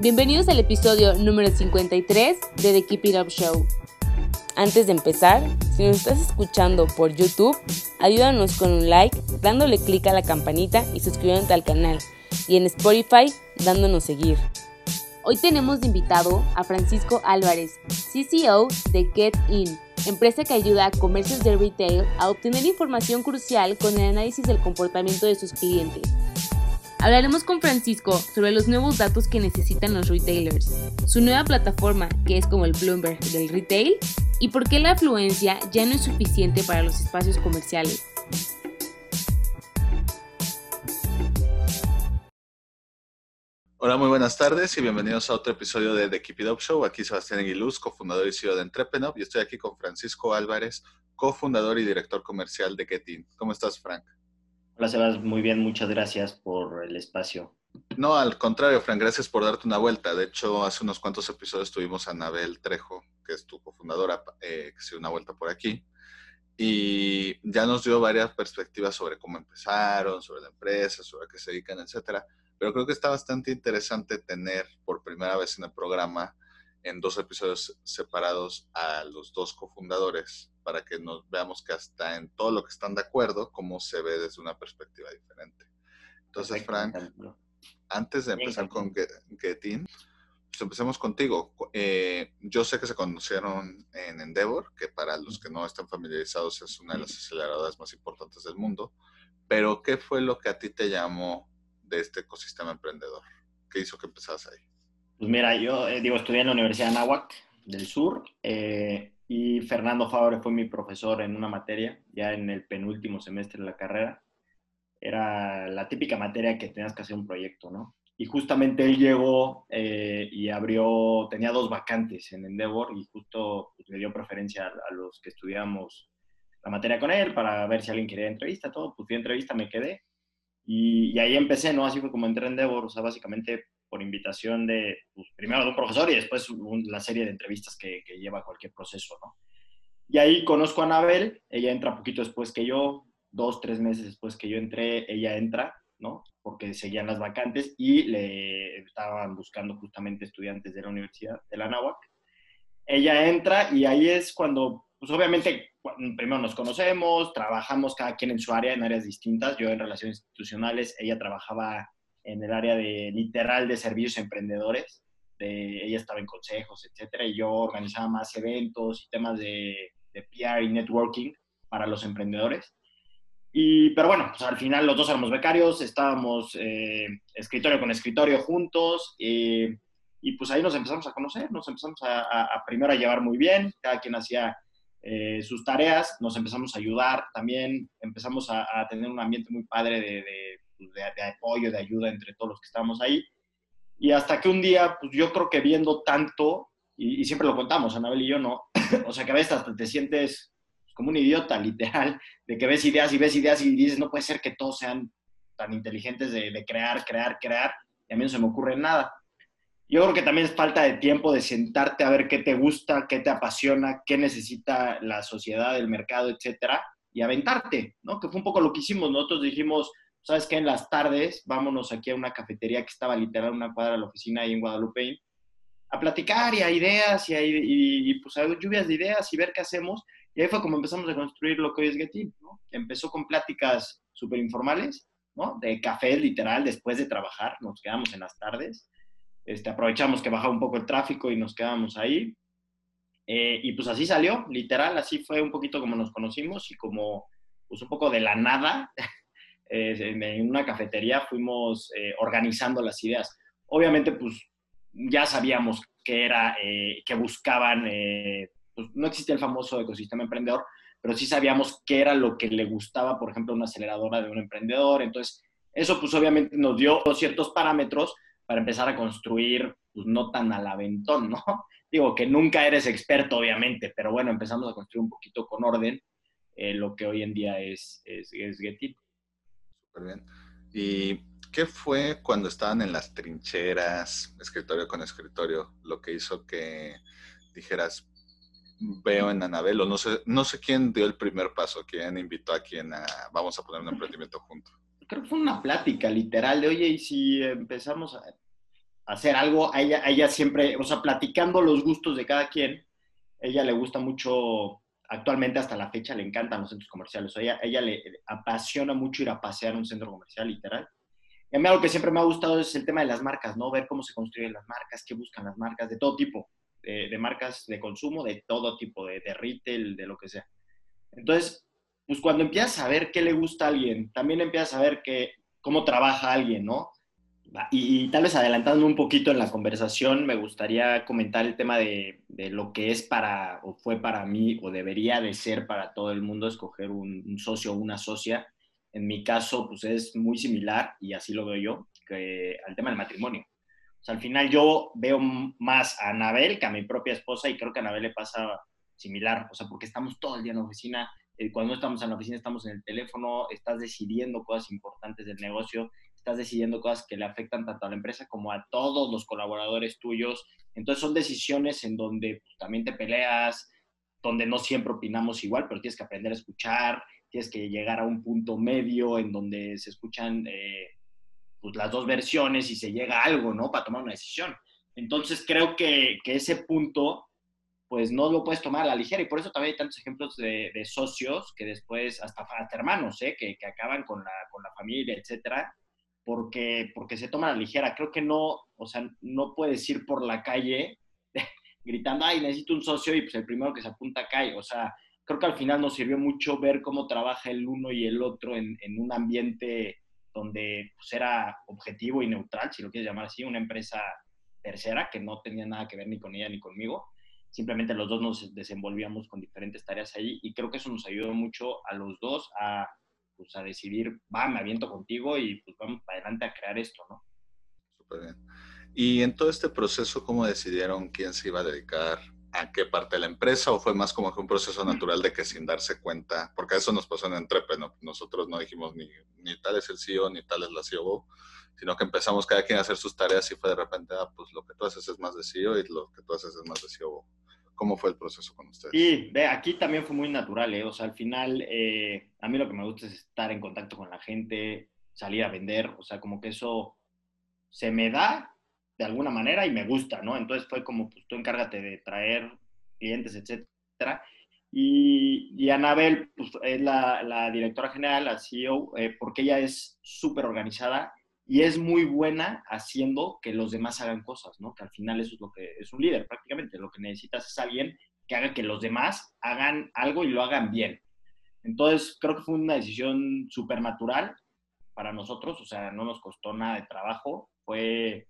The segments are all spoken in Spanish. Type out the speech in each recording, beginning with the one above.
Bienvenidos al episodio número 53 de The Keep It Up Show. Antes de empezar, si nos estás escuchando por YouTube, ayúdanos con un like, dándole clic a la campanita y suscribiéndote al canal. Y en Spotify, dándonos seguir. Hoy tenemos de invitado a Francisco Álvarez, CCO de Get In, empresa que ayuda a comercios de retail a obtener información crucial con el análisis del comportamiento de sus clientes. Hablaremos con Francisco sobre los nuevos datos que necesitan los retailers, su nueva plataforma que es como el Bloomberg del retail y por qué la afluencia ya no es suficiente para los espacios comerciales. Hola, muy buenas tardes y bienvenidos a otro episodio de The Keep It Up Show. Aquí Sebastián Aguiluz, cofundador y CEO de Entrepreneur, y estoy aquí con Francisco Álvarez, cofundador y director comercial de Getin. ¿Cómo estás, Frank? Hola, Sebas. Muy bien, muchas gracias por el espacio. No, al contrario, Frank, gracias por darte una vuelta. De hecho, hace unos cuantos episodios tuvimos a Anabel Trejo, que es tu cofundadora, eh, que se dio una vuelta por aquí. Y ya nos dio varias perspectivas sobre cómo empezaron, sobre la empresa, sobre a qué se dedican, etcétera pero creo que está bastante interesante tener por primera vez en el programa, en dos episodios separados, a los dos cofundadores para que nos veamos que hasta en todo lo que están de acuerdo, cómo se ve desde una perspectiva diferente. Entonces, Frank, antes de empezar con Getin, pues empecemos contigo. Eh, yo sé que se conocieron en Endeavor, que para los que no están familiarizados es una de las aceleradoras más importantes del mundo, pero ¿qué fue lo que a ti te llamó de este ecosistema emprendedor? ¿Qué hizo que empezaras ahí? Pues mira, yo eh, digo, estudié en la Universidad de Anáhuac del Sur eh, y Fernando Fabre fue mi profesor en una materia, ya en el penúltimo semestre de la carrera. Era la típica materia que tenías que hacer un proyecto, ¿no? Y justamente él llegó eh, y abrió, tenía dos vacantes en Endeavor y justo pues, le dio preferencia a, los que estudiamos la materia con él para ver si alguien quería entrevista, todo. Pues fui entrevista, me quedé y, ahí empecé, ¿no? Así fue como entré en Endeavor, o sea, básicamente por invitación de, pues, primero de un profesor y después la serie de entrevistas que, lleva cualquier proceso, ¿no? Y ahí conozco a Anabel, ella entra poquito después que yo, dos, tres meses después que yo entré, ella entra, ¿no? Porque seguían las vacantes y le estaban buscando justamente estudiantes de la Universidad de la Náhuac. Ella entra y ahí es cuando pues obviamente primero nos conocemos, trabajamos cada quien en su área, en áreas distintas. Yo en relaciones institucionales, ella trabajaba en el área de literal de servicios emprendedores. De, ella estaba en consejos, etcétera, y yo organizaba más eventos y temas de, de PR y networking para los emprendedores. Y, pero bueno, pues al final los dos éramos becarios, estábamos eh, escritorio con escritorio juntos, eh, y pues ahí nos empezamos a conocer, nos empezamos a, a, primero a llevar muy bien, cada quien hacía eh, sus tareas, nos empezamos a ayudar también, empezamos a, tener un ambiente muy padre pues, de, apoyo, de ayuda entre todos los que estábamos ahí. Y hasta que un día, pues yo creo que viendo tanto, y, siempre lo contamos, Anabel y yo, ¿no? o sea, que a veces hasta te sientes como un idiota, literal, de que ves ideas y ves ideas y dices, no puede ser que todos sean tan inteligentes de, de crear, crear, crear, y a mí no se me ocurre nada. Yo creo que también es falta de tiempo de sentarte a ver qué te gusta, qué te apasiona, qué necesita la sociedad, el mercado, etcétera, y aventarte, ¿no? Que fue un poco lo que hicimos. Nosotros dijimos, ¿sabes qué? En las tardes, vámonos aquí a una cafetería que estaba literal una cuadra de la oficina ahí en Guadalupe, a platicar y a ideas y, a, y, pues a lluvias de ideas y ver qué hacemos. Y ahí fue como empezamos a construir lo que hoy es Getin, ¿no? Empezó con pláticas súper informales, ¿no? De café literal después de trabajar, nos quedamos en las tardes este, aprovechamos que bajaba un poco el tráfico y nos quedamos ahí. Eh, y pues así salió, literal, así fue un poquito como nos conocimos y como pues un poco de la nada, en una cafetería fuimos eh, organizando las ideas. Obviamente pues ya sabíamos que era, eh, que buscaban, pues no existía el famoso ecosistema emprendedor, pero sí sabíamos qué era lo que le gustaba, por ejemplo, una aceleradora de un emprendedor. Entonces Eso pues obviamente nos dio ciertos parámetros para empezar a construir, pues no tan al aventón, ¿no? Digo que nunca eres experto, obviamente, pero bueno, empezamos a construir un poquito con orden eh, lo que hoy en día es, es, es Getty. Súper bien. ¿Y qué fue cuando estaban en las trincheras, escritorio con escritorio, lo que hizo que dijeras, veo en Anabel, o no sé, no sé quién dio el primer paso, quién invitó a quién a, vamos a poner un emprendimiento juntos? Creo que fue una plática literal de, oye, y si empezamos a hacer algo, a ella, ella siempre, o sea, platicando los gustos de cada quien, ella le gusta mucho, actualmente hasta la fecha le encantan los centros comerciales, o ella, le apasiona mucho ir a pasear a un centro comercial, literal. Y a mí algo que siempre me ha gustado es el tema de las marcas, ¿no? Ver cómo se construyen las marcas, qué buscan las marcas, de todo tipo, de, marcas de consumo, de todo tipo, de, de, retail, de lo que sea. Entonces, pues cuando empiezas a ver qué le gusta a alguien, también empiezas a ver que, cómo trabaja alguien, ¿no? Y, tal vez adelantando un poquito en la conversación, me gustaría comentar el tema de, lo que es para, o fue para mí, o debería de ser para todo el mundo escoger un, socio o una socia. En mi caso, pues es muy similar, y así lo veo yo, que al tema del matrimonio. O sea, al final yo veo más a Anabel que a mi propia esposa, y creo que a Anabel le pasa similar, o sea, porque estamos todo el día en la oficina, eh, cuando estamos en la oficina estamos en el teléfono, estás decidiendo cosas importantes del negocio, estás decidiendo cosas que le afectan tanto a la empresa como a todos los colaboradores tuyos. Entonces son decisiones en donde pues, también te peleas, donde no siempre opinamos igual, pero tienes que aprender a escuchar, tienes que llegar a un punto medio en donde se escuchan eh, pues, las dos versiones y se llega a algo, ¿no? Para tomar una decisión. Entonces creo que, que, ese punto, pues no lo puedes tomar a la ligera y por eso también hay tantos ejemplos de, de socios que después, hasta, hasta hermanos, ¿eh? que, que acaban con la, con la familia, etcétera, porque, porque se toma a la ligera. Creo que no, o sea, no puedes ir por la calle gritando, ay, necesito un socio y pues el primero que se apunta cae. O sea, creo que al final nos sirvió mucho ver cómo trabaja el uno y el otro en, en un ambiente donde pues, era objetivo y neutral, si lo quieres llamar así, una empresa tercera que no tenía nada que ver ni con ella ni conmigo. Simplemente los dos nos desenvolvíamos con diferentes tareas ahí y creo que eso nos ayudó mucho a los dos a pues a decidir, va, me aviento contigo y pues vamos para adelante a crear esto, ¿no? Súper bien. Y en todo este proceso, ¿cómo decidieron quién se iba a dedicar a qué parte de la empresa o fue más como que un proceso natural de que sin darse cuenta, porque eso nos pasó en Entrepe, ¿no? nosotros no dijimos ni, ni tal es el CEO ni tal es la CEO, sino que empezamos cada quien a hacer sus tareas y fue de repente, ah, pues lo que tú haces es más de CEO y lo que tú haces es más de CEO. ¿Cómo fue el proceso con ustedes? Sí, ve, aquí también fue muy natural, ¿eh? O sea, al final, eh, a mí lo que me gusta es estar en contacto con la gente, salir a vender, o sea, como que eso se me da de alguna manera y me gusta, ¿no? Entonces fue como, pues tú encárgate de traer clientes, etcétera. Y, y Anabel, pues es la, la, directora general, la CEO, eh, porque ella es súper organizada y es muy buena haciendo que los demás hagan cosas, ¿no? Que al final eso es lo que es un líder prácticamente. Lo que necesitas es alguien que haga que los demás hagan algo y lo hagan bien. Entonces, creo que fue una decisión súper natural para nosotros, o sea, no nos costó nada de trabajo, fue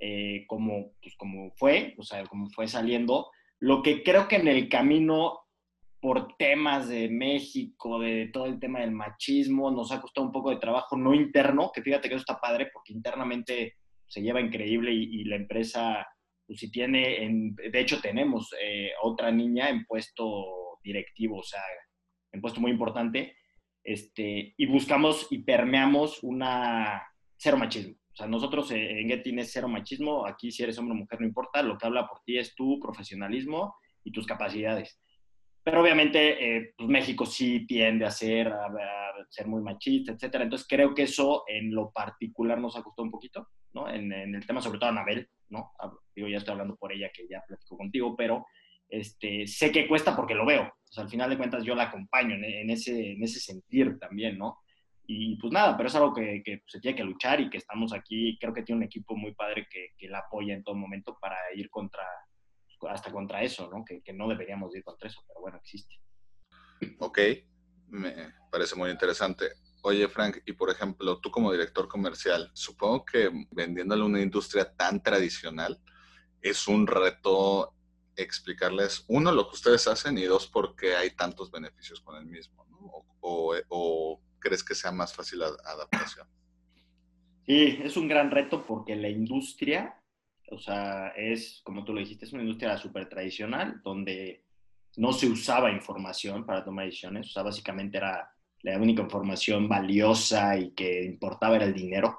eh, como, pues, como fue, o sea, como fue saliendo. Lo que creo que en el camino por temas de México, de todo el tema del machismo, nos ha costado un poco de trabajo no interno, que fíjate que eso está padre porque internamente se lleva increíble y, la empresa, pues si tiene, en, de hecho tenemos eh, otra niña en puesto directivo, o sea, en puesto muy importante, este, y buscamos y permeamos una cero machismo. O sea, nosotros en Getty es cero machismo, aquí si eres hombre o mujer no importa, lo que habla por ti es tu profesionalismo y tus capacidades. Pero obviamente eh, pues México sí tiende a ser, a, ser muy machista, etcétera. Entonces creo que eso en lo particular nos ha costado un poquito, ¿no? En, el tema sobre todo a Anabel, ¿no? Digo, ya estoy hablando por ella que ya platico contigo, pero este, sé que cuesta porque lo veo. O sea, al final de cuentas yo la acompaño en, ese, en ese sentir también, ¿no? Y pues nada, pero es algo que, que, se tiene que luchar y que estamos aquí. Creo que tiene un equipo muy padre que, que la apoya en todo momento para ir contra, hasta contra eso, ¿no? Que, que, no deberíamos ir contra eso, pero bueno, existe. Ok, me parece muy interesante. Oye, Frank, y por ejemplo, tú como director comercial, supongo que vendiéndole a una industria tan tradicional, es un reto explicarles, uno, lo que ustedes hacen y dos, por qué hay tantos beneficios con el mismo, ¿no? o, o, crees que sea más fácil la adaptación? Sí, es un gran reto porque la industria, o sea, es, como tú lo dijiste, es una industria súper tradicional donde no se usaba información para tomar decisiones, o sea, básicamente era la única información valiosa y que importaba era el dinero,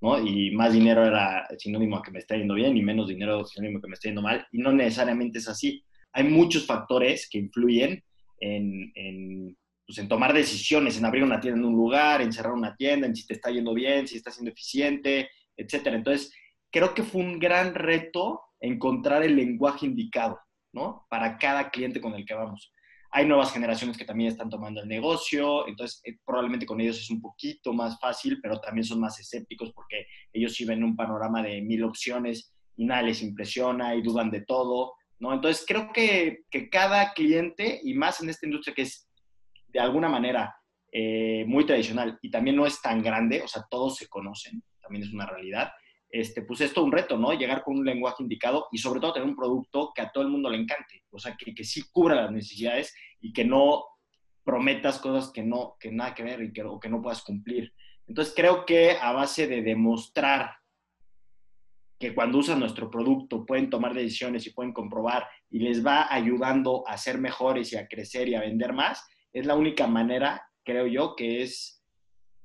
¿no? Y más dinero era sinónimo a que me está yendo bien y menos dinero sinónimo a que me está yendo mal, y no necesariamente es así. Hay muchos factores que influyen en, en pues, en tomar decisiones, en abrir una tienda en un lugar, en cerrar una tienda, en si te está yendo bien, si está siendo eficiente, etcétera. Entonces, creo que fue un gran reto encontrar el lenguaje indicado, ¿no? Para cada cliente con el que vamos. Hay nuevas generaciones que también están tomando el negocio, entonces eh, probablemente con ellos es un poquito más fácil, pero también son más escépticos porque ellos sí ven un panorama de mil opciones y nada les impresiona y dudan de todo, ¿no? Entonces creo que, que cada cliente, y más en esta industria que es de alguna manera eh, muy tradicional y también no es tan grande, o sea, todos se conocen, también es una realidad, este, pues es un reto, ¿no? Llegar con un lenguaje indicado y sobre todo tener un producto que a todo el mundo le encante, o sea, que, que sí cubra las necesidades y que no prometas cosas que no, que nada que ver y que, o que no puedas cumplir. Entonces creo que a base de demostrar que cuando usan nuestro producto pueden tomar decisiones y pueden comprobar y les va ayudando a ser mejores y a crecer y a vender más, es la única manera, creo yo, que es,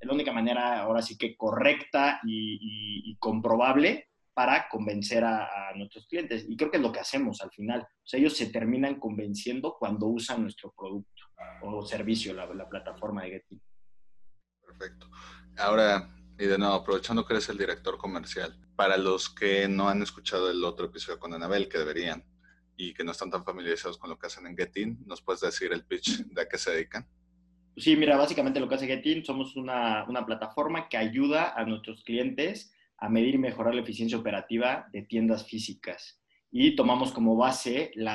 la única manera ahora sí que correcta y, comprobable para convencer a, nuestros clientes. Y creo que es lo que hacemos al final. O sea, ellos se terminan convenciendo cuando usan nuestro producto o servicio, la, la plataforma de Getty. Perfecto. Ahora, y de nuevo, aprovechando que eres el director comercial, para los que no han escuchado el otro episodio con Anabel, que deberían, y que no están tan familiarizados con lo que hacen en Getin, ¿nos puedes decir el pitch de a qué se dedican? Sí, mira, básicamente lo que hace Getin, somos una, una plataforma que ayuda a nuestros clientes a medir y mejorar la eficiencia operativa de tiendas físicas. Y tomamos como base el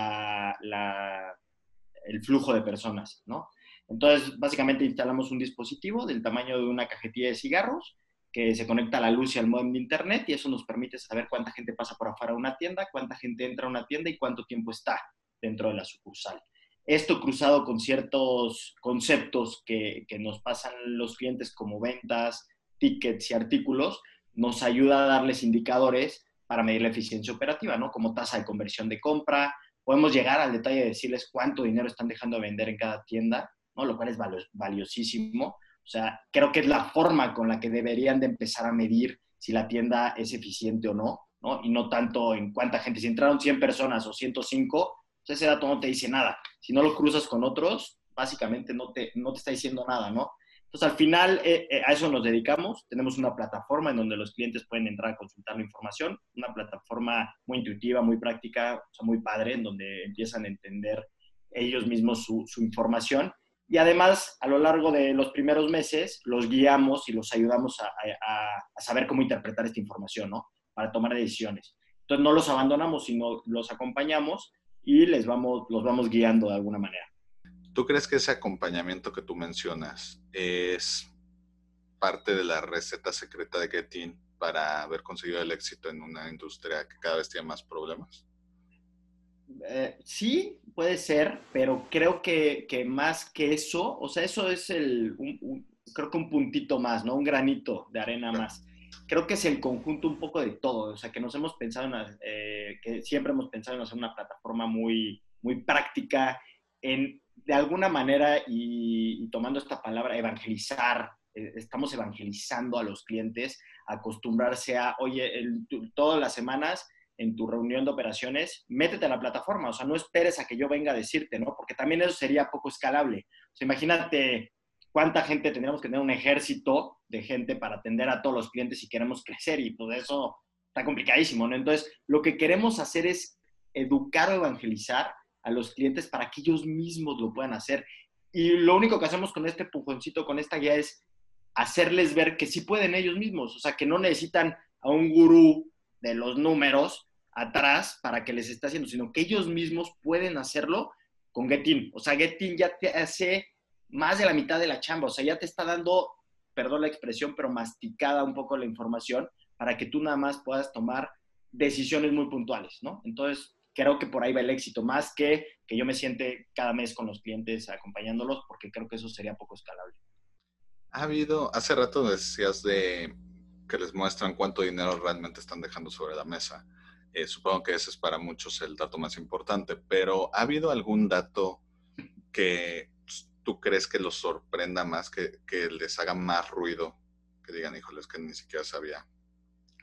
flujo de personas, ¿no? Entonces, básicamente instalamos un dispositivo del tamaño de una cajetilla de cigarros que se conecta a la luz y al modem de internet y eso nos permite saber cuánta gente pasa por afuera de una tienda, cuánta gente entra a una tienda y cuánto tiempo está dentro de la sucursal. Esto cruzado con ciertos conceptos que, nos pasan los clientes como ventas, tickets y artículos, nos ayuda a darles indicadores para medir la eficiencia operativa, ¿no? Como tasa de conversión de compra, podemos llegar al detalle de decirles cuánto dinero están dejando de vender en cada tienda, ¿no? Lo cual es valiosísimo o sea, creo que es la forma con la que deberían de empezar a medir si la tienda es eficiente o no, ¿no? Y no tanto en cuánta gente. Si entraron 100 personas o 105, pues ese dato no te dice nada. Si no lo cruzas con otros, básicamente no te, no te está diciendo nada, ¿no? Entonces, al final, eh, eh, a eso nos dedicamos. Tenemos una plataforma en donde los clientes pueden entrar a consultar la información, una plataforma muy intuitiva, muy práctica, o sea, muy padre, en donde empiezan a entender ellos mismos su, su información y además, a lo largo de los primeros meses, los guiamos y los ayudamos a, saber cómo interpretar esta información, ¿no? Para tomar decisiones. Entonces, no los abandonamos, sino los acompañamos y les vamos, los vamos guiando de alguna manera. ¿Tú crees que ese acompañamiento que tú mencionas es parte de la receta secreta de Getin para haber conseguido el éxito en una industria que cada vez tiene más problemas? Eh, sí, puede ser, pero creo que, más que eso, o sea, eso es el, creo que un puntito más, ¿no? Un granito de arena más. Creo que es el conjunto un poco de todo, o sea, que nos hemos pensado en, eh, que siempre hemos pensado en hacer una plataforma muy, muy práctica, en de alguna manera, y, tomando esta palabra, evangelizar, eh, estamos evangelizando a los clientes, acostumbrarse a, oye, todas las semanas en tu reunión de operaciones, métete a la plataforma, o sea, no esperes a que yo venga a decirte, ¿no? Porque también eso sería poco escalable. O sea, imagínate cuánta gente tendríamos que tener un ejército de gente para atender a todos los clientes si queremos crecer y pues eso está complicadísimo, ¿no? Entonces, lo que queremos hacer es educar o evangelizar a los clientes para que ellos mismos lo puedan hacer. Y lo único que hacemos con este pujoncito, con esta guía es hacerles ver que sí pueden ellos mismos, o sea, que no necesitan a un gurú de los números atrás para que les esté haciendo, sino que ellos mismos pueden hacerlo con Getin. O sea, Getin ya te hace más de la mitad de la chamba, o sea, ya te está dando, perdón la expresión, pero masticada un poco la información para que tú nada más puedas tomar decisiones muy puntuales, ¿no? Entonces, creo que por ahí va el éxito, más que que yo me siente cada mes con los clientes acompañándolos, porque creo que eso sería poco escalable. Ha habido, hace rato decías de que les muestran cuánto dinero realmente están dejando sobre la mesa. Eh, supongo que ese es para muchos el dato más importante, pero ¿ha habido algún dato que tú crees que los sorprenda más, que, que les haga más ruido? Que digan, híjoles, que ni siquiera sabía.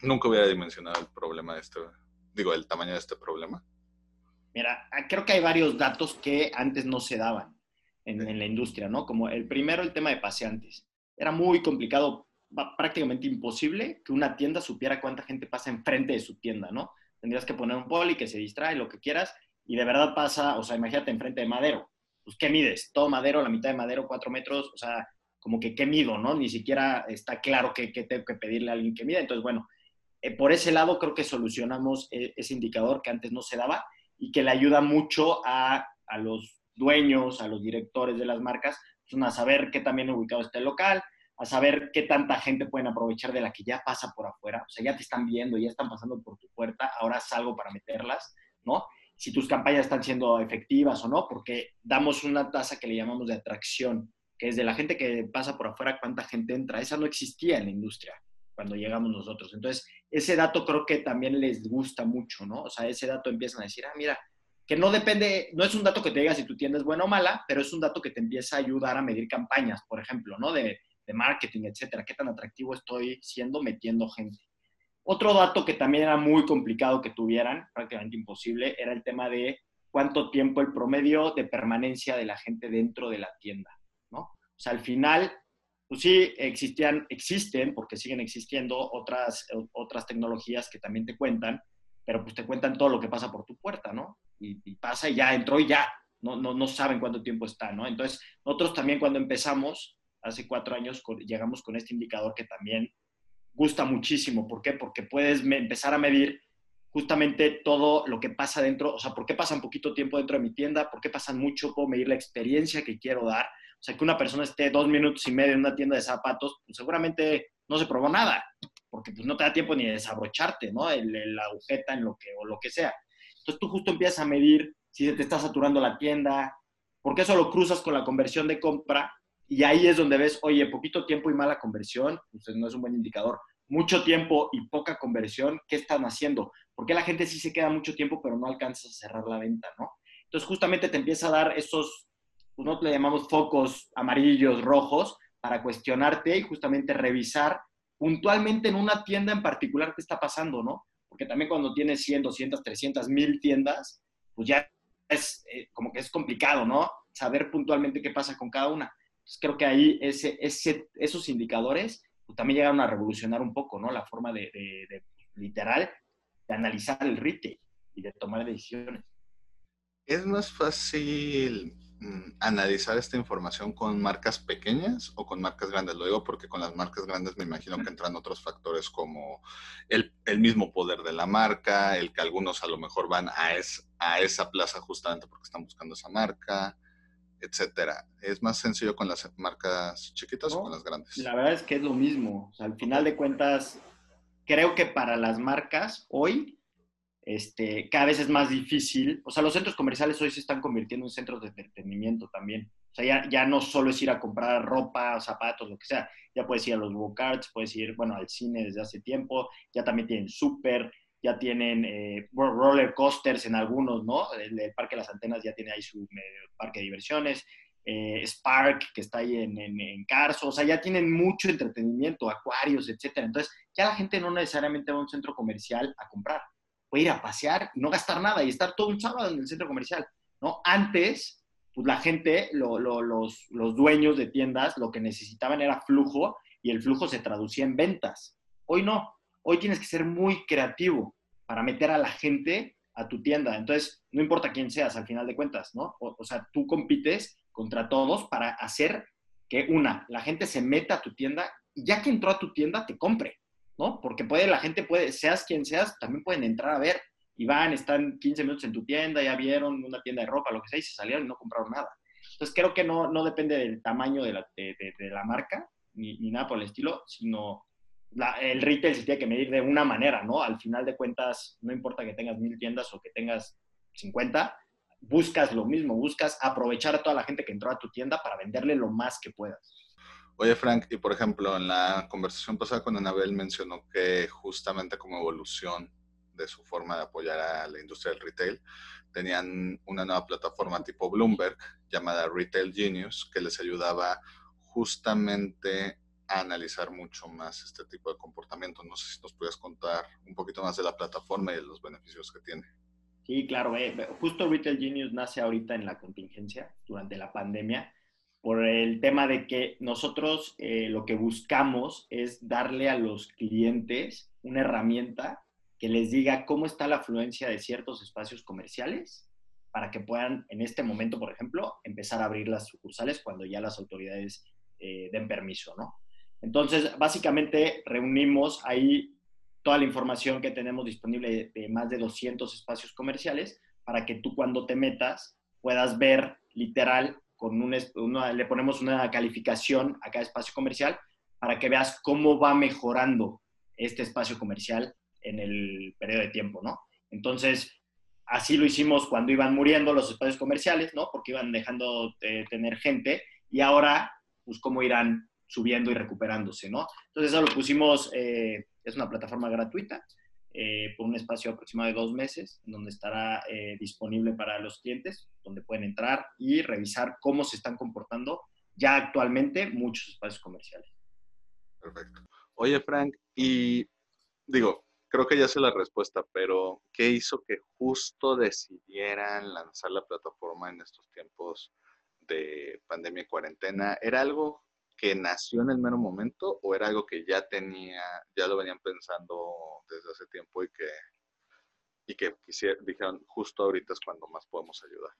Nunca hubiera dimensionado el problema de este, digo, el tamaño de este problema. Mira, ah, creo que hay varios datos que antes no se daban en, en la industria, ¿no? Como el primero, el tema de paseantes. Era muy complicado prácticamente imposible que una tienda supiera cuánta gente pasa enfrente de su tienda, ¿no? Tendrías que poner un poli que se distrae, lo que quieras, y de verdad pasa, o sea, imagínate enfrente de Madero. Pues, ¿qué mides? Todo Madero, la mitad de Madero, cuatro metros, o sea, como que qué mido, ¿no? Ni siquiera está claro que, tengo que pedirle a alguien que mida. Entonces, bueno, eh, por ese lado creo que solucionamos eh, ese indicador que antes no se daba y que le ayuda mucho a, a los dueños, a los directores de las marcas, pues, a saber qué también ubicado está el local, a saber qué tanta gente pueden aprovechar de la que ya pasa por afuera. O sea, ya te están viendo, ya están pasando por tu puerta, ahora salgo para meterlas, ¿no? Si tus campañas están siendo efectivas o no, porque damos una tasa que le llamamos de atracción, que es de la gente que pasa por afuera, cuánta gente entra. Esa no existía en la industria cuando llegamos nosotros. Entonces, ese dato creo que también les gusta mucho, ¿no? O sea, ese dato empiezan a decir, ah, mira, que no depende, no es un dato que te diga si tu tienda es buena o mala, pero es un dato que te empieza a ayudar a medir campañas, por ejemplo, ¿no? De, de marketing, etcétera, qué tan atractivo estoy siendo metiendo gente. Otro dato que también era muy complicado que tuvieran, prácticamente imposible, era el tema de cuánto tiempo el promedio de permanencia de la gente dentro de la tienda, ¿no? O sea, al final, pues sí, existían, existen, porque siguen existiendo otras, otras tecnologías que también te cuentan, pero pues te cuentan todo lo que pasa por tu puerta, ¿no? Y, y pasa y ya entró y ya, no, no, no saben cuánto tiempo está, ¿no? Entonces, nosotros también cuando empezamos, hace cuatro años llegamos con este indicador que también gusta muchísimo. ¿Por qué? Porque puedes empezar a medir justamente todo lo que pasa dentro, o sea, por qué pasan poquito tiempo dentro de mi tienda, por qué pasan mucho, puedo medir la experiencia que quiero dar. O sea, que una persona esté dos minutos y medio en una tienda de zapatos, pues seguramente no se probó nada, porque pues no te da tiempo ni de desabrocharte, ¿no? El, la agujeta en lo que, o lo que sea. Entonces tú justo empiezas a medir si se te está saturando la tienda, por qué eso lo cruzas con la conversión de compra y ahí es donde ves, oye, poquito tiempo y mala conversión, pues no es un buen indicador. Mucho tiempo y poca conversión, ¿qué están haciendo? Porque la gente sí se queda mucho tiempo, pero no alcanza a cerrar la venta, ¿no? Entonces, justamente te empieza a dar esos, pues nosotros le llamamos focos amarillos, rojos, para cuestionarte y justamente revisar puntualmente en una tienda en particular qué está pasando, ¿no? Porque también cuando tienes 100, 200, 300, 1000 tiendas, pues ya es eh, como que es complicado, ¿no? Saber puntualmente qué pasa con cada una creo que ahí ese, ese, esos indicadores pues, también llegaron a revolucionar un poco, ¿no? La forma de, literal de analizar el retail y de tomar decisiones. ¿Es más fácil mm, analizar esta información con marcas pequeñas o con marcas grandes? Lo digo porque con las marcas grandes me imagino que entran otros factores como el, el mismo poder de la marca, el que algunos a lo mejor van a, es, a esa plaza justamente porque están buscando esa marca, etcétera. ¿Es más sencillo con las marcas chiquitas o con las grandes? La verdad es que es lo mismo. al final de cuentas, creo que para las marcas hoy, este, cada vez es más difícil. O sea, los centros comerciales hoy se están convirtiendo en centros de entretenimiento también. O sea, ya, ya no solo es ir a comprar ropa, zapatos, lo que sea. Ya puedes ir a los go puedes ir, bueno, al cine desde hace tiempo. Ya también tienen súper ya tienen eh, roller coasters en algunos, ¿no? El, Parque de las Antenas ya tiene ahí su parque de diversiones, eh, Spark, que está ahí en, en, Carso, o sea, ya tienen mucho entretenimiento, acuarios, etcétera. Entonces, ya la gente no necesariamente va a un centro comercial a comprar, puede ir a pasear, no gastar nada y estar todo un sábado en el centro comercial, ¿no? Antes, pues la gente, los dueños de tiendas, lo que necesitaban era flujo y el flujo se traducía en ventas. Hoy no, Hoy tienes que ser muy creativo para meter a la gente a tu tienda. Entonces, no importa quién seas al final de cuentas, ¿no? O, sea, tú compites contra todos para hacer que, una, la gente se meta a tu tienda y ya que entró a tu tienda, te compre, ¿no? Porque puede, la gente puede, seas quien seas, también pueden entrar a ver y van, están 15 minutos en tu tienda, ya vieron una tienda de ropa, lo que sea, y se salieron y no compraron nada. Entonces, creo que no, no depende del tamaño de la, de, la marca, ni, ni, nada por el estilo, sino el retail se tiene que medir de una manera, ¿no? Al final de cuentas, no importa que tengas mil tiendas o que tengas 50, buscas lo mismo, buscas aprovechar a toda la gente que entró a tu tienda para venderle lo más que puedas. Oye, Frank, y por ejemplo, en la conversación pasada con Anabel mencionó que justamente como evolución de su forma de apoyar a la industria del retail, tenían una nueva plataforma tipo Bloomberg llamada Retail Genius que les ayudaba justamente analizar mucho más este tipo de comportamiento. No sé si nos puedes contar un poquito más de la plataforma y de los beneficios que tiene. Sí, claro. Eh, justo Retail Genius nace ahorita en la contingencia, durante la pandemia, por el tema de que nosotros eh, lo que buscamos es darle a los clientes una herramienta que les diga cómo está la afluencia de ciertos espacios comerciales para que puedan, en este momento, por ejemplo, empezar a abrir las sucursales cuando ya las autoridades eh, den permiso, ¿no? Entonces, básicamente reunimos ahí toda la información que tenemos disponible de, más de 200 espacios comerciales para que tú cuando te metas puedas ver literal con un, le ponemos una calificación a cada espacio comercial para que veas cómo va mejorando este espacio comercial en el periodo de tiempo, ¿no? Entonces, así lo hicimos cuando iban muriendo los espacios comerciales, ¿no? Porque iban dejando de tener gente y ahora, pues, cómo irán subiendo y recuperándose, ¿no? Entonces, eso lo pusimos, eh, es una plataforma gratuita, eh, por un espacio aproximado de dos meses, donde estará eh, disponible para los clientes, donde pueden entrar y revisar cómo se están comportando ya actualmente muchos espacios comerciales. Perfecto. Oye, Frank, y digo, creo que ya sé la respuesta, pero ¿qué hizo que justo decidieran lanzar la plataforma en estos tiempos de pandemia y cuarentena? ¿Era algo que nació en el mero momento o era algo que ya tenía, ya lo venían pensando desde hace tiempo y que, y que dijeron justo ahorita es cuando más podemos ayudar?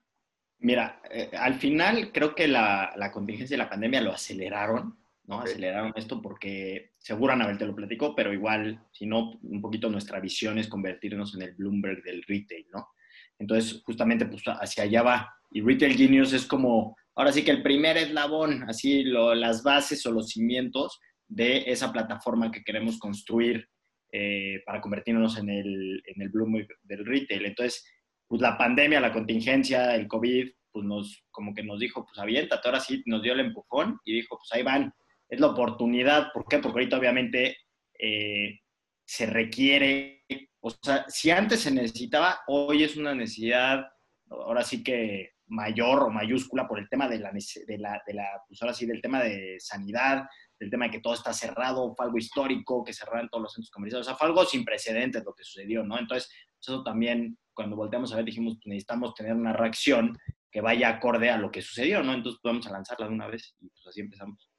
Mira, eh, al final creo que la, la contingencia y la pandemia lo aceleraron ¿no? Aceleraron esto porque, seguro Anabel te lo platicó, pero igual, si no, un poquito nuestra visión es convertirnos en el Bloomberg del retail, ¿no? Entonces, justamente, pues hacia allá va. Y Retail Genius es como, ahora sí que el primer eslabón, así las bases o los cimientos de esa plataforma que queremos construir eh, para convertirnos en el, en el Bloomberg del retail. Entonces, pues la pandemia, la contingencia, el COVID, pues nos, como que nos dijo, pues aviéntate, ahora sí nos dio el empujón y dijo, pues ahí van, es la oportunidad. ¿Por qué? Porque ahorita obviamente eh, se requiere, o sea, si antes se necesitaba, hoy es una necesidad, ahora sí que mayor o mayúscula por el tema de la, de la, de pues ahora sí, del tema de sanidad, del tema de que todo está cerrado, fue algo histórico, que cerraron todos los centros comerciales, o sea, fue algo sin precedentes lo que sucedió, ¿no? Entonces, eso también, cuando volteamos a ver, dijimos, necesitamos tener una reacción que vaya acorde a lo que sucedió, ¿no? Entonces, vamos a lanzarla de una vez y pues así empezamos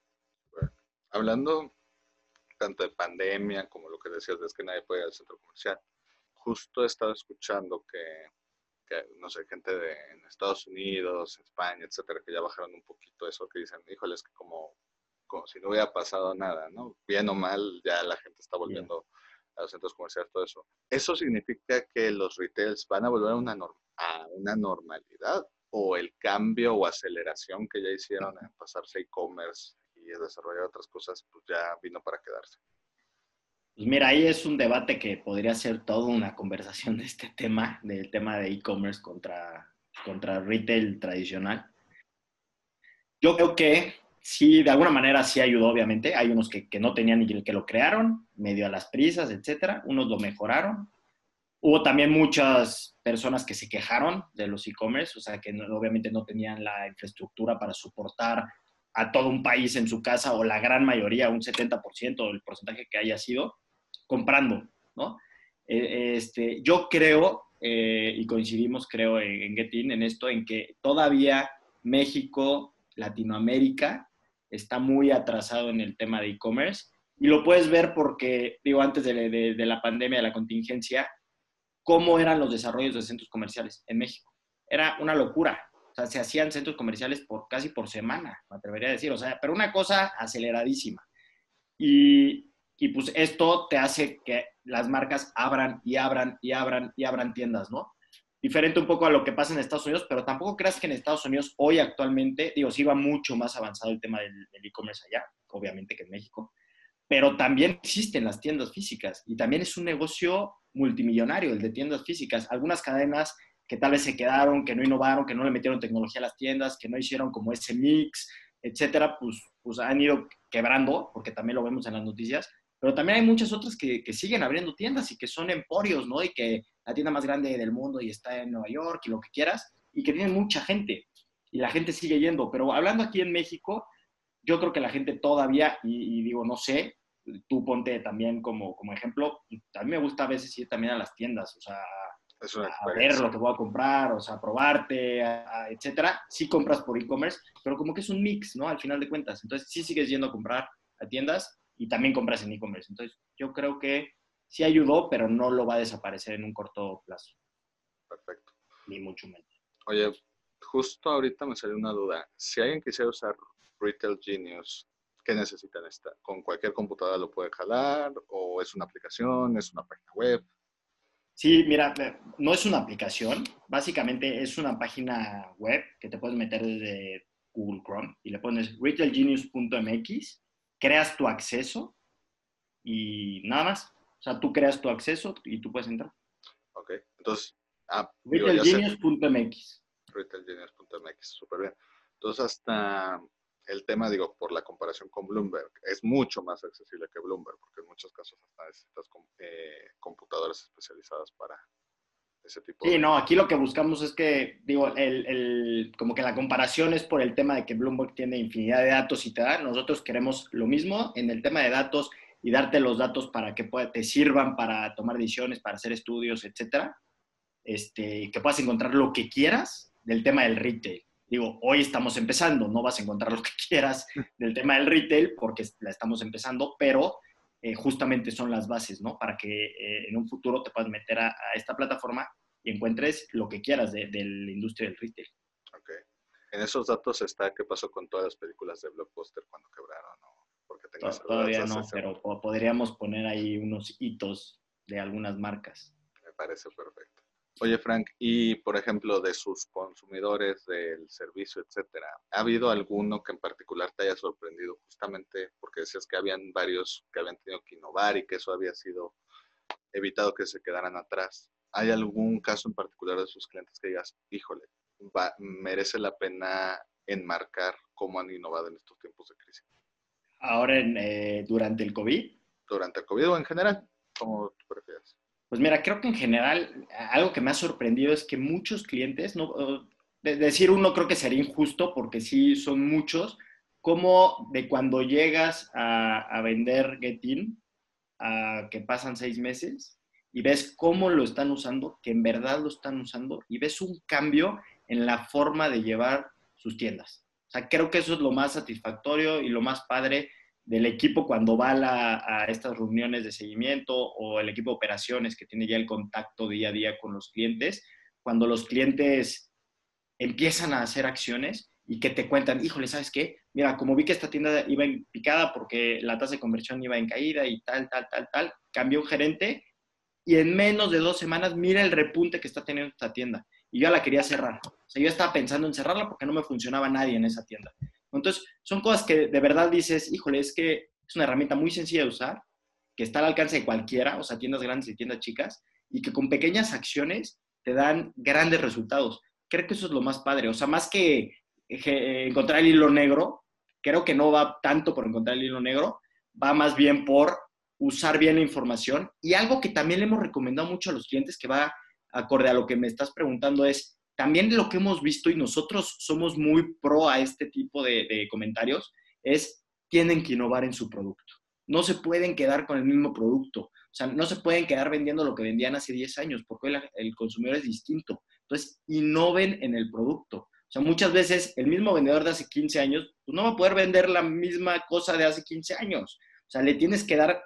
hablando tanto de pandemia como lo que decías, es que nadie puede ir al centro comercial. Justo he estado escuchando que, no sé, gente de en Estados Unidos, España, etcétera, que ya bajaron un poquito eso, que dicen, híjole, es que como, como si no hubiera pasado nada, ¿no? Bien o mal, ya la gente está volviendo a los centros comerciales, todo eso. ¿Eso significa que los retails van a volver a una, a una normalidad? ¿O el cambio o aceleración que ya hicieron en pasarse e-commerce y desarrollar otras cosas, pues ya vino para quedarse. Pues mira, ahí es un debate que podría ser toda una conversación de este tema, del tema de e-commerce contra, contra retail tradicional. Yo creo que sí, de alguna manera sí ayudó, obviamente. Hay unos que, que no tenían ni que lo crearon, medio a las prisas, etcétera. Unos lo mejoraron. Hubo también muchas personas que se quejaron de los e-commerce, o sea, que obviamente no tenían la infraestructura para soportar a todo un país en su casa o la gran mayoría, un 70% del porcentaje que haya sido, comprando, ¿no? Eh, este, yo creo, eh, y coincidimos creo en, en Getin, en esto, en que todavía México, Latinoamérica, está muy atrasado en el tema de e-commerce. Y lo puedes ver porque, digo, antes de, de, la pandemia, de la contingencia, cómo eran los desarrollos de centros comerciales en México. Era una locura. O sea, se hacían centros comerciales por casi por semana, me atrevería a decir. O sea, pero una cosa aceleradísima. Y, y pues esto te hace que las marcas abran y abran y abran y abran tiendas, ¿no? Diferente un poco a lo que pasa en Estados Unidos, pero tampoco creas que en Estados Unidos hoy actualmente, digo, sí va mucho más avanzado el tema del e-commerce allá, obviamente que en México, pero también existen las tiendas físicas y también es un negocio multimillonario el de tiendas físicas. Algunas cadenas que tal vez se quedaron, que no innovaron, que no le metieron tecnología a las tiendas, que no hicieron como ese mix etcétera, pues, pues han ido quebrando, porque también lo vemos en las noticias, pero también hay muchas otras que, que, siguen abriendo tiendas y que son emporios, ¿no? Y que la tienda más grande del mundo y está en Nueva York y lo que quieras, y que tienen mucha gente y la gente sigue yendo. Pero hablando aquí en México, yo creo que la gente todavía, y, digo, no sé, tú ponte también como, como ejemplo, a mí me gusta a veces ir también a las tiendas, o sea, a ver lo que voy a comprar, o sea, a probarte, etcétera. Sí compras por e-commerce, pero como que es un mix, ¿no? Al final de cuentas. Entonces, sí sigues yendo a comprar a tiendas y también compras en e-commerce. Entonces, yo creo que sí ayudó, pero no lo va a desaparecer en un corto plazo. Perfecto. Ni mucho menos. Oye, justo ahorita me salió una duda. Si alguien quisiera usar Retail Genius, ¿qué necesitan? Esta? ¿Con cualquier computadora lo puede jalar? ¿O es una aplicación? ¿Es una página web? Sí, mira, no es una aplicación. Básicamente es una página web que te puedes meter desde Google Chrome y le pones retailgenius.mx, creas tu acceso y nada más. O sea, tú creas tu acceso y tú puedes entrar. Ok, entonces... Ah, retailgenius.mx. Retailgenius.mx, súper bien. Entonces, hasta el tema, digo, por la comparación con Bloomberg, es mucho más accesible que Bloomberg, porque en muchos casos hasta necesitas eh, computadoras especializadas para ese tipo sí, de... no, aquí lo que buscamos es que, digo, el, el, como que la comparación es por el tema de que Bloomberg tiene infinidad de datos y te da, nosotros queremos lo mismo en el tema de datos y darte los datos para que te sirvan para tomar decisiones, para hacer estudios, etcétera, este, que puedas encontrar lo que quieras del tema del retail. Digo, hoy estamos empezando, no vas a encontrar lo que quieras del tema del retail porque la estamos empezando, pero eh, justamente son las bases, ¿no? Para que eh, en un futuro te puedas meter a, esta plataforma y encuentres lo que quieras de, la industria del retail. Ok. En esos datos está qué pasó con todas las películas de Blockbuster cuando quebraron, ¿no? Porque Todavía no, pero podríamos poner ahí unos hitos de algunas marcas. Me parece perfecto. Oye, Frank, y por ejemplo, de sus consumidores del servicio, etcétera, ¿ha habido alguno que en particular te haya sorprendido justamente porque decías que habían varios que habían tenido que innovar y que eso había sido evitado que se quedaran atrás? ¿Hay algún caso en particular de sus clientes que digas, híjole, merece la pena enmarcar cómo han innovado en estos tiempos de crisis? Ahora, en, eh, durante el COVID. Durante el COVID o en general, como tú prefieras. Pues mira, creo que en general algo que me ha sorprendido es que muchos clientes, no, decir uno creo que sería injusto porque sí son muchos, como de cuando llegas a, vender Getin, a que pasan seis meses y ves cómo lo están usando, que en verdad lo están usando y ves un cambio en la forma de llevar sus tiendas. O sea, creo que eso es lo más satisfactorio y lo más padre del equipo cuando va a, estas reuniones de seguimiento o el equipo de operaciones que tiene ya el contacto día a día con los clientes, cuando los clientes empiezan a hacer acciones y que te cuentan, híjole, ¿sabes qué? Mira, como vi que esta tienda iba en picada porque la tasa de conversión iba en caída y tal, tal, tal, tal, cambió un gerente y en menos de dos semanas mira el repunte que está teniendo esta tienda. Y yo la quería cerrar. O sea, yo estaba pensando en cerrarla porque no me funcionaba nadie en esa tienda. Entonces, son cosas que de verdad dices, híjole, es que es una herramienta muy sencilla de usar, que está al alcance de cualquiera, o sea, tiendas grandes y tiendas chicas, y que con pequeñas acciones te dan grandes resultados. Creo que eso es lo más padre. O sea, más que encontrar el hilo negro, creo que no va tanto por encontrar el hilo negro, va más bien por usar bien la información. Y algo que también le hemos recomendado mucho a los clientes, que va acorde a lo que me estás preguntando, es también lo que hemos visto y nosotros somos muy pro a este tipo de, comentarios es tienen que innovar en su producto. No se pueden quedar con el mismo producto. O sea, no se pueden quedar vendiendo lo que vendían hace 10 años, porque hoy el consumidor es distinto. Entonces, innoven en el producto. O sea, muchas veces el mismo vendedor de hace 15 años pues no va a poder vender la misma cosa de hace 15 años. O sea, le tienes que dar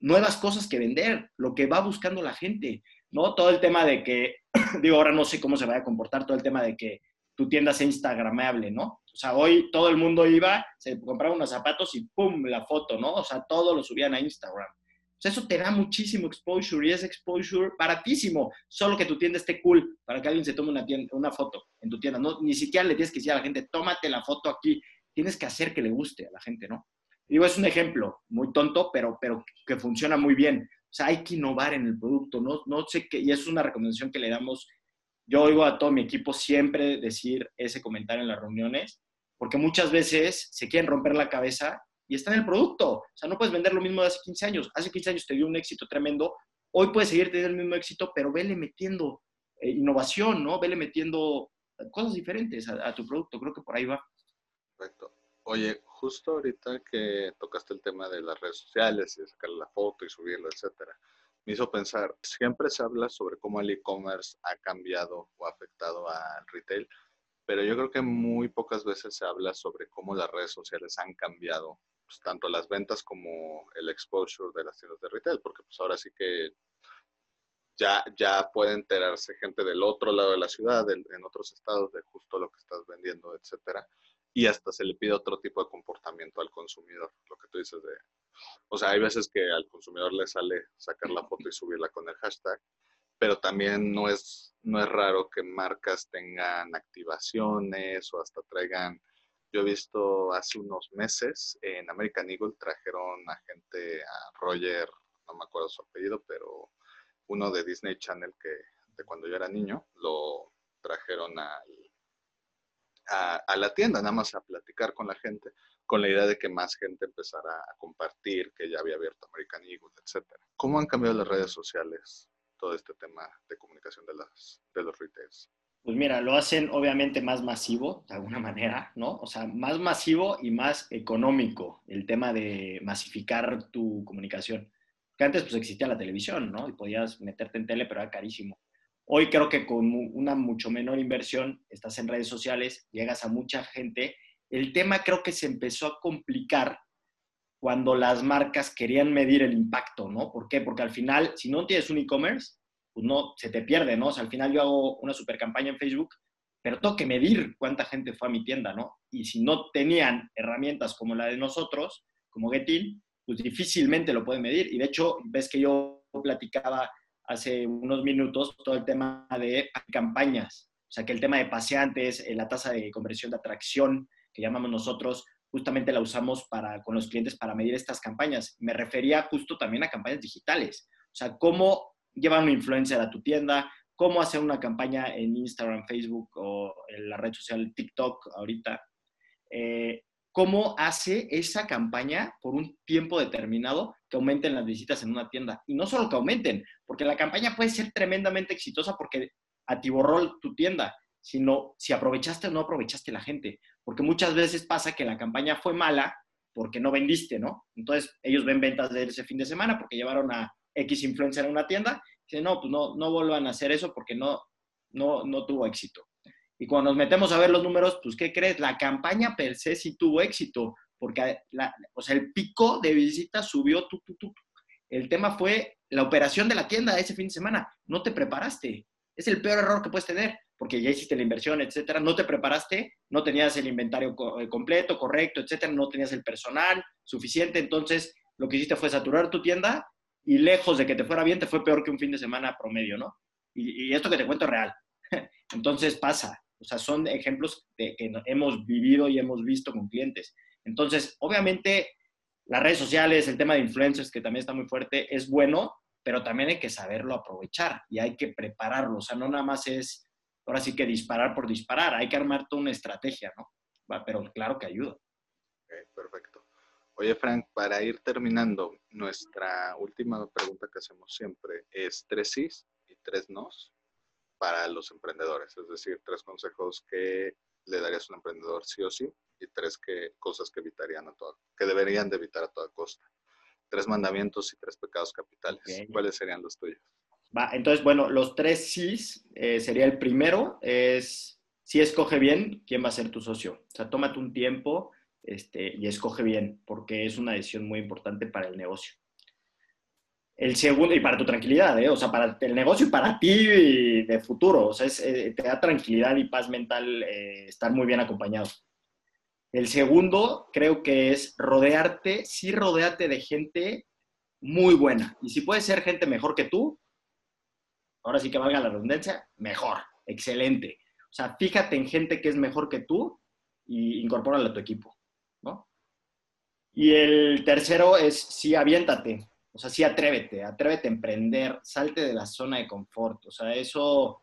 nuevas cosas que vender, lo que va buscando la gente. ¿No? Todo el tema de que, digo, ahora no sé cómo se vaya a comportar todo el tema de que tu tienda sea instagramable, ¿no? O sea, hoy todo el mundo iba, se compraba unos zapatos y ¡pum! la foto, ¿no? O sea, todo lo subían a Instagram. O sea, eso te da muchísimo exposure y es exposure baratísimo. Solo que tu tienda esté cool para que alguien se tome una, una foto en tu tienda. No, ni siquiera le tienes que decir a la gente, tómate la foto aquí. Tienes que hacer que le guste a la gente, ¿no? Digo, es un ejemplo muy tonto, pero, pero que funciona muy bien. O sea, hay que innovar en el producto, no, no sé qué, y es una recomendación que le damos. Yo oigo a todo mi equipo siempre decir ese comentario en las reuniones porque muchas veces se quieren romper la cabeza y está en el producto. O sea, no puedes vender lo mismo de hace 15 años. Hace 15 años te dio un éxito tremendo, hoy puedes seguir teniendo el mismo éxito, pero vele metiendo eh, innovación, ¿no? Vele metiendo cosas diferentes a, tu producto. Creo que por ahí va. Perfecto. Oye, justo ahorita que tocaste el tema de las redes sociales y sacar la foto y subirla, etcétera, me hizo pensar, siempre se habla sobre cómo el e-commerce ha cambiado o afectado al retail, pero yo creo que muy pocas veces se habla sobre cómo las redes sociales han cambiado pues, tanto las ventas como el exposure de las tiendas de retail, porque pues ahora sí que ya, ya puede enterarse gente del otro lado de la ciudad, en otros estados, de justo lo que estás vendiendo, etcétera. Y hasta se le pide otro tipo de comportamiento al consumidor, lo que tú dices de... O sea, hay veces que al consumidor le sale sacar la foto y subirla con el hashtag, pero también no es, no es raro que marcas tengan activaciones o hasta traigan, yo he visto hace unos meses en American Eagle trajeron a gente, a Roger, no me acuerdo su apellido, pero uno de Disney Channel que de cuando yo era niño, lo trajeron a, a, la tienda, nada más a platicar con la gente, con la idea de que más gente empezara a compartir que ya había abierto American Eagle, etc. ¿Cómo han cambiado las redes sociales todo este tema de comunicación de, las, de los retails? Pues mira, lo hacen obviamente más masivo, de alguna manera, ¿no? O sea, más masivo y más económico el tema de masificar tu comunicación. Que antes pues existía la televisión, ¿no? Y podías meterte en tele, pero era carísimo. Hoy creo que con una mucho menor inversión, estás en redes sociales, llegas a mucha gente. El tema creo que se empezó a complicar cuando las marcas querían medir el impacto, ¿no? ¿Por qué? Porque al final, si no tienes un e-commerce, pues no, se te pierde, ¿no? O sea, al final yo hago una super campaña en Facebook, pero tengo que medir cuánta gente fue a mi tienda, ¿no? Y si no tenían herramientas como la de nosotros, como Getin, pues difícilmente lo pueden medir. Y de hecho, ves que yo platicaba hace unos minutos todo el tema de campañas, o sea, que el tema de paseantes, eh, la tasa de conversión de atracción que llamamos nosotros, justamente la usamos para, con los clientes para medir estas campañas. Me refería justo también a campañas digitales. O sea, cómo llevar una influencer a tu tienda, cómo hacer una campaña en Instagram, Facebook o en la red social TikTok ahorita. Eh, cómo hace esa campaña por un tiempo determinado que aumenten las visitas en una tienda. Y no solo que aumenten, porque la campaña puede ser tremendamente exitosa porque atiborró tu tienda, sino si aprovechaste o no aprovechaste la gente. Porque muchas veces pasa que la campaña fue mala porque no vendiste, ¿no? Entonces ellos ven ventas de ese fin de semana porque llevaron a X influencer en una tienda. Y dicen, no, pues no, no vuelvan a hacer eso porque no, no, no tuvo éxito. Y cuando nos metemos a ver los números, pues, ¿qué crees? La campaña per se sí tuvo éxito, porque la, o sea, el pico de visitas subió. Tu, tu, tu. El tema fue la operación de la tienda ese fin de semana. No te preparaste. Es el peor error que puedes tener porque ya hiciste la inversión, etcétera, no te preparaste, no tenías el inventario eh, completo, correcto, etcétera, no tenías el personal suficiente, entonces lo que hiciste fue saturar tu tienda y lejos de que te fuera bien, te fue peor que un fin de semana promedio, ¿no? Y, esto que te cuento es real. Entonces pasa, o sea, son ejemplos de, que hemos vivido y hemos visto con clientes. Entonces, obviamente, las redes sociales, el tema de influencers, que también está muy fuerte, es bueno, pero también hay que saberlo aprovechar y hay que prepararlo. O sea, no nada más es ahora sí que disparar por disparar, hay que armar toda una estrategia, ¿no? pero claro que ayuda. perfecto. Oye, Frank, para ir terminando, nuestra última pregunta que hacemos siempre es tres sís y tres nos para los emprendedores, es decir, tres consejos que le darías a un emprendedor sí o sí y tres que, cosas que evitarían a toda, que deberían de evitar a toda costa. Tres mandamientos y tres pecados capitales. ¿Cuáles serían los tuyos? entonces, bueno, los tres sís eh, sería el primero, es si escoge bien quién va a ser tu socio. O sea, tómate un tiempo este, y escoge bien, porque es una decisión muy importante para el negocio. El segundo, y para tu tranquilidad, ¿eh? o sea, para el negocio y para ti de futuro, o sea, eh, te da tranquilidad y paz mental eh, estar muy bien acompañado. El segundo, creo que es rodearte, sí rodearte de gente muy buena. Y si puede ser gente mejor que tú, ahora sí que valga la redundancia, mejor, excelente. O sea, fíjate en gente que es mejor que tú y incorpórala a tu equipo, ¿no? Y el tercero es sí, aviéntate, o sea, sí, atrévete, atrévete a emprender, salte de la zona de confort, o sea, eso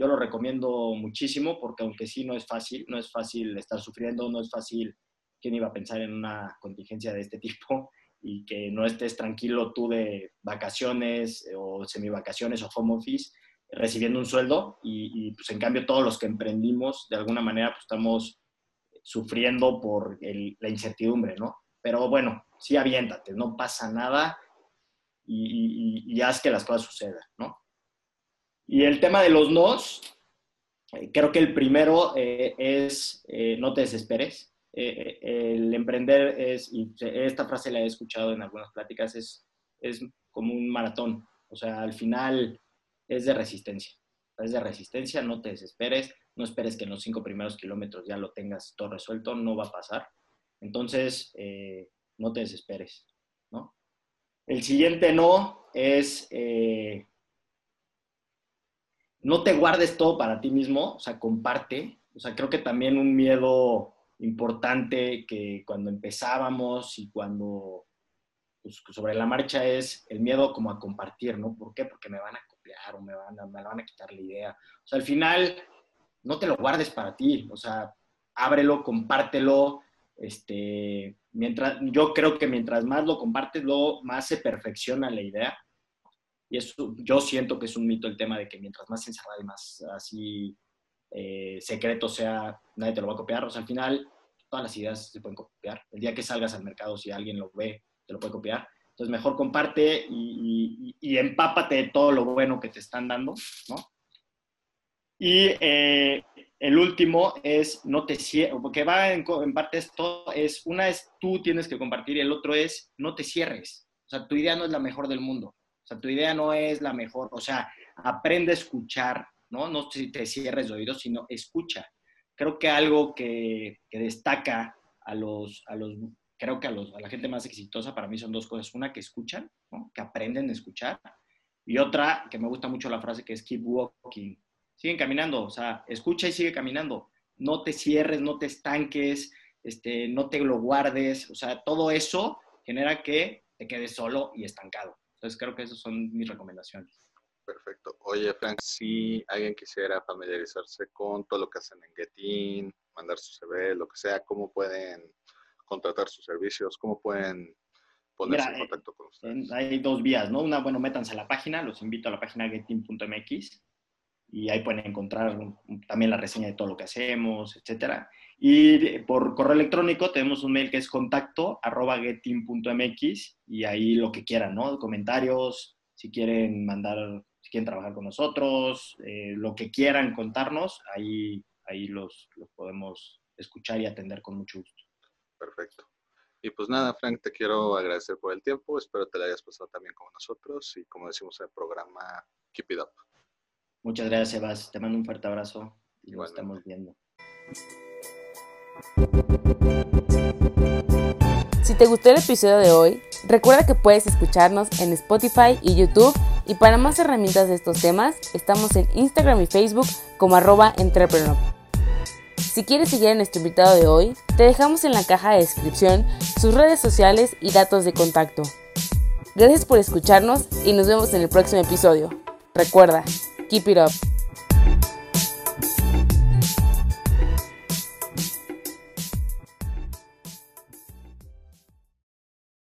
yo lo recomiendo muchísimo porque aunque sí no es fácil, no es fácil estar sufriendo, no es fácil, ¿quién iba a pensar en una contingencia de este tipo? Y que no estés tranquilo tú de vacaciones eh, o semivacaciones o home office recibiendo un sueldo y, pues en cambio todos los que emprendimos de alguna manera pues estamos sufriendo por la incertidumbre, ¿no? Pero bueno, sí aviéntate, no pasa nada y, haz que las cosas sucedan, ¿no? Y el tema de los nos, eh, creo que el primero eh, es eh, no te desesperes. el emprender es, y esta frase la he escuchado en algunas pláticas, es, es como un maratón. O sea, al final es de resistencia. Es de resistencia, no te desesperes, no esperes que en los cinco primeros kilómetros ya lo tengas todo resuelto, no va a pasar. Entonces, no te desesperes, ¿no? El siguiente no es, no te guardes todo para ti mismo, o sea, comparte. O sea, creo que también un miedo importante que cuando empezábamos y cuando pues, sobre la marcha es el miedo como a compartir, ¿no? ¿Por qué? Porque me van a copiar o me van a, me van a quitar la idea. O sea, al final, no te lo guardes para ti, o sea, ábrelo, compártelo, este, mientras, yo creo que mientras más lo compartes, luego más se perfecciona la idea. Y eso, yo siento que es un mito el tema de que mientras más encerrado y más así eh, secreto sea, nadie te lo va a copiar. O sea, al final, todas las ideas se pueden copiar. El día que salgas al mercado, si alguien lo ve, te lo puede copiar. Entonces, mejor comparte y, empápate de todo lo bueno que te están dando, ¿no? Y eh, el último es no te cierres, porque va en, parte esto, es una es tú tienes que compartir y el otro es no te cierres. O sea, tu idea no es la mejor del mundo. Sea, tu idea no es la mejor. O sea, aprende a escuchar, ¿no? No te cierres de oídos, sino escucha. Creo que algo que, destaca a los, a los, creo que a, los, a la gente más exitosa para mí son dos cosas. Una, que escuchan, que aprenden a escuchar. Y otra, que me gusta mucho la frase que es keep walking, siguen caminando, o sea, escucha y sigue caminando. No te cierres, no te estanques, este, no te lo guardes, o sea, todo eso genera que te quedes solo y estancado. Entonces creo que esas son mis recomendaciones. Perfecto. Oye, Frank, si alguien quisiera familiarizarse con todo lo que hacen en Getin, mandar su CV, lo que sea, ¿cómo pueden contratar sus servicios? ¿Cómo pueden ponerse en contacto con ustedes? Hay dos vías, ¿no? Una, bueno, métanse a la página, los invito a la página getin.mx y ahí pueden encontrar también la reseña de todo lo que hacemos, etcétera. Y por correo electrónico tenemos un mail que es contacto arroba y ahí lo que quieran, ¿no? Comentarios, si quieren mandar, si quieren trabajar con nosotros, eh, lo que quieran contarnos, ahí, ahí los, los podemos escuchar y atender con mucho gusto. Perfecto. Y pues nada, Frank, te quiero agradecer por el tiempo. Espero te lo hayas pasado también con nosotros y como decimos en el programa, keep it up. Muchas gracias, Sebas. Te mando un fuerte abrazo y nos estamos viendo. Si te gustó el episodio de hoy, recuerda que puedes escucharnos en Spotify y YouTube y para más herramientas de estos temas, estamos en Instagram y Facebook como arroba entrepreneur. Si quieres seguir a nuestro invitado de hoy, te dejamos en la caja de descripción sus redes sociales y datos de contacto. Gracias por escucharnos y nos vemos en el próximo episodio. Recuerda, Keep it up.